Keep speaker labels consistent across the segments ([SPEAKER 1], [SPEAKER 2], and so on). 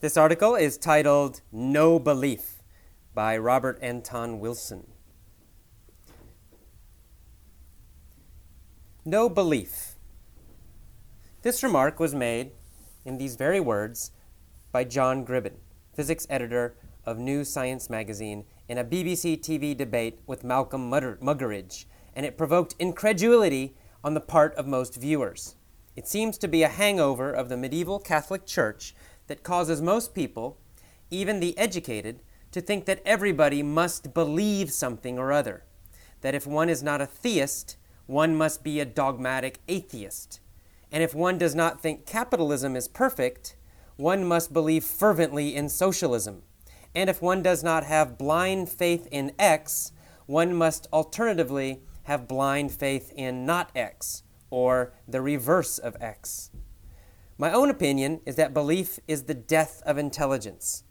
[SPEAKER 1] This article is titled No Belief by Robert Anton Wilson. No belief. This remark was made in these very words by John Gribbin, physics editor of New Science magazine, in a BBC TV debate with Malcolm Muggeridge, and it provoked incredulity on the part of most viewers. It seems to be a hangover of the medieval Catholic Church that causes most people, even the educated, to think that everybody must believe something or other. That if one is not a theist, one must be a dogmatic atheist. And if one does not think capitalism is perfect, one must believe fervently in socialism. And if one does not have blind faith in X, one must alternatively have blind faith in not X, or the reverse of X. My own opinion is that belief is the death of intelligence.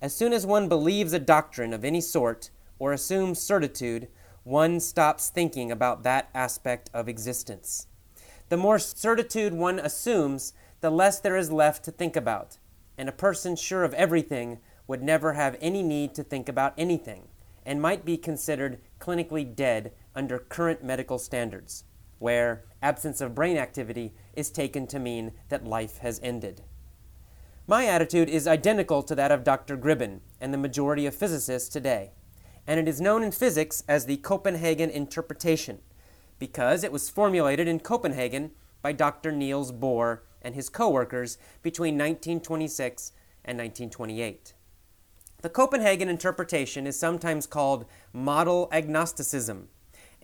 [SPEAKER 1] As soon as one believes a doctrine of any sort or assumes certitude, one stops thinking about that aspect of existence. The more certitude one assumes, the less there is left to think about, and a person sure of everything would never have any need to think about anything, and might be considered clinically dead under current medical standards where absence of brain activity is taken to mean that life has ended. My attitude is identical to that of Dr. Gribbin and the majority of physicists today, and it is known in physics as the Copenhagen interpretation because it was formulated in Copenhagen by Dr. Niels Bohr and his co-workers between 1926 and 1928. The Copenhagen interpretation is sometimes called model agnosticism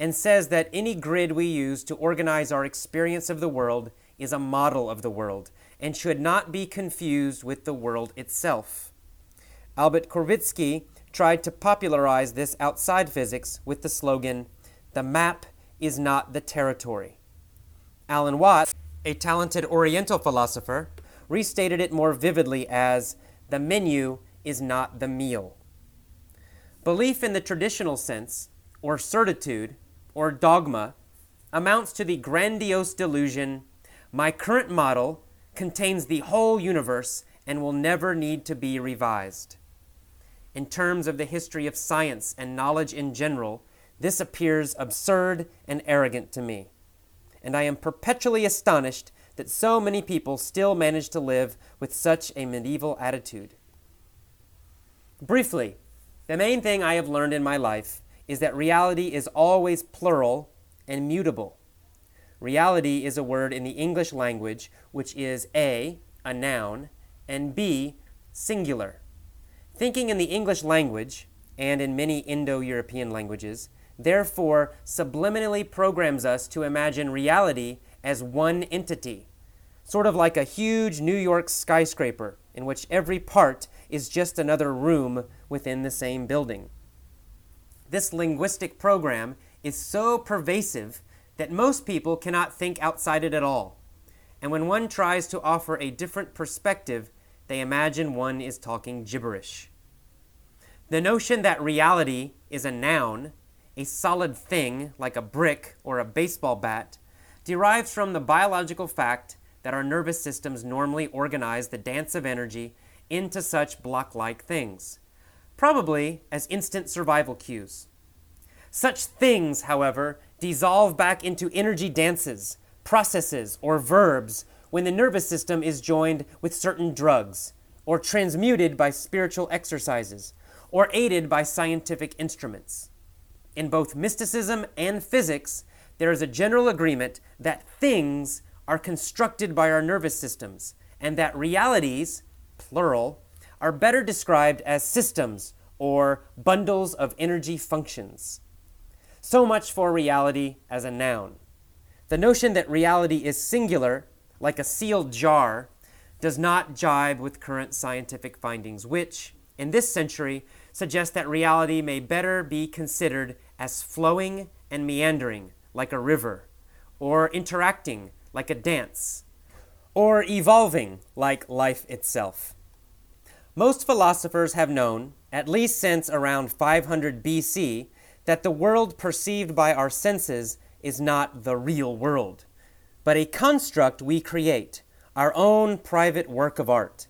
[SPEAKER 1] and says that any grid we use to organize our experience of the world is a model of the world and should not be confused with the world itself. Albert Korzybski tried to popularize this outside physics with the slogan, The map is not the territory. Alan Watts, a talented Oriental philosopher, restated it more vividly as, The menu is not the meal. Belief in the traditional sense, or certitude, or dogma amounts to the grandiose delusion my current model contains the whole universe and will never need to be revised. In terms of the history of science and knowledge in general, this appears absurd and arrogant to me. And I am perpetually astonished that so many people still manage to live with such a medieval attitude. Briefly, the main thing I have learned in my life is that reality is always plural and mutable. Reality is a word in the English language which is A, a noun, and B, singular. Thinking in the English language, and in many Indo European languages, therefore subliminally programs us to imagine reality as one entity, sort of like a huge New York skyscraper in which every part is just another room within the same building. This linguistic program is so pervasive that most people cannot think outside it at all. And when one tries to offer a different perspective, they imagine one is talking gibberish. The notion that reality is a noun, a solid thing like a brick or a baseball bat, derives from the biological fact that our nervous systems normally organize the dance of energy into such block like things probably as instant survival cues. Such things, however, dissolve back into energy dances, processes, or verbs when the nervous system is joined with certain drugs, or transmuted by spiritual exercises, or aided by scientific instruments. In both mysticism and physics, there is a general agreement that things are constructed by our nervous systems, and that realities, plural, are better described as systems or bundles of energy functions. So much for reality as a noun. The notion that reality is singular, like a sealed jar, does not jibe with current scientific findings, which, in this century, suggest that reality may better be considered as flowing and meandering, like a river, or interacting, like a dance, or evolving, like life itself. Most philosophers have known, at least since around 500 BC, that the world perceived by our senses is not the real world, but a construct we create, our own private work of art.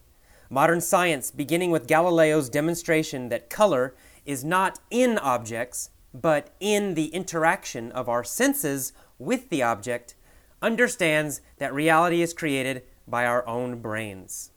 [SPEAKER 1] Modern science, beginning with Galileo's demonstration that color is not in objects, but in the interaction of our senses with the object, understands that reality is created by our own brains.